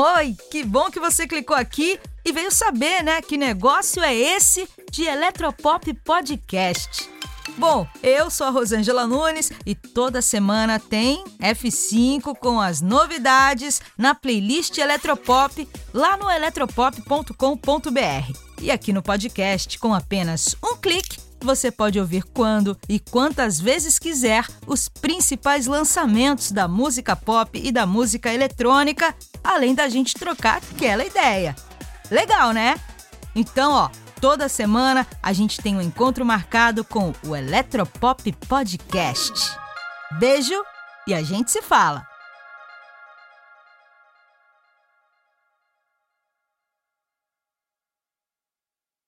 Oi, que bom que você clicou aqui e veio saber, né, que negócio é esse de Eletropop Podcast. Bom, eu sou a Rosângela Nunes e toda semana tem F5 com as novidades na playlist Eletropop lá no eletropop.com.br. E aqui no podcast, com apenas um clique, você pode ouvir quando e quantas vezes quiser os principais lançamentos da música pop e da música eletrônica, além da gente trocar aquela ideia. Legal, né? Então, ó, toda semana a gente tem um encontro marcado com o Eletropop Podcast. Beijo e a gente se fala!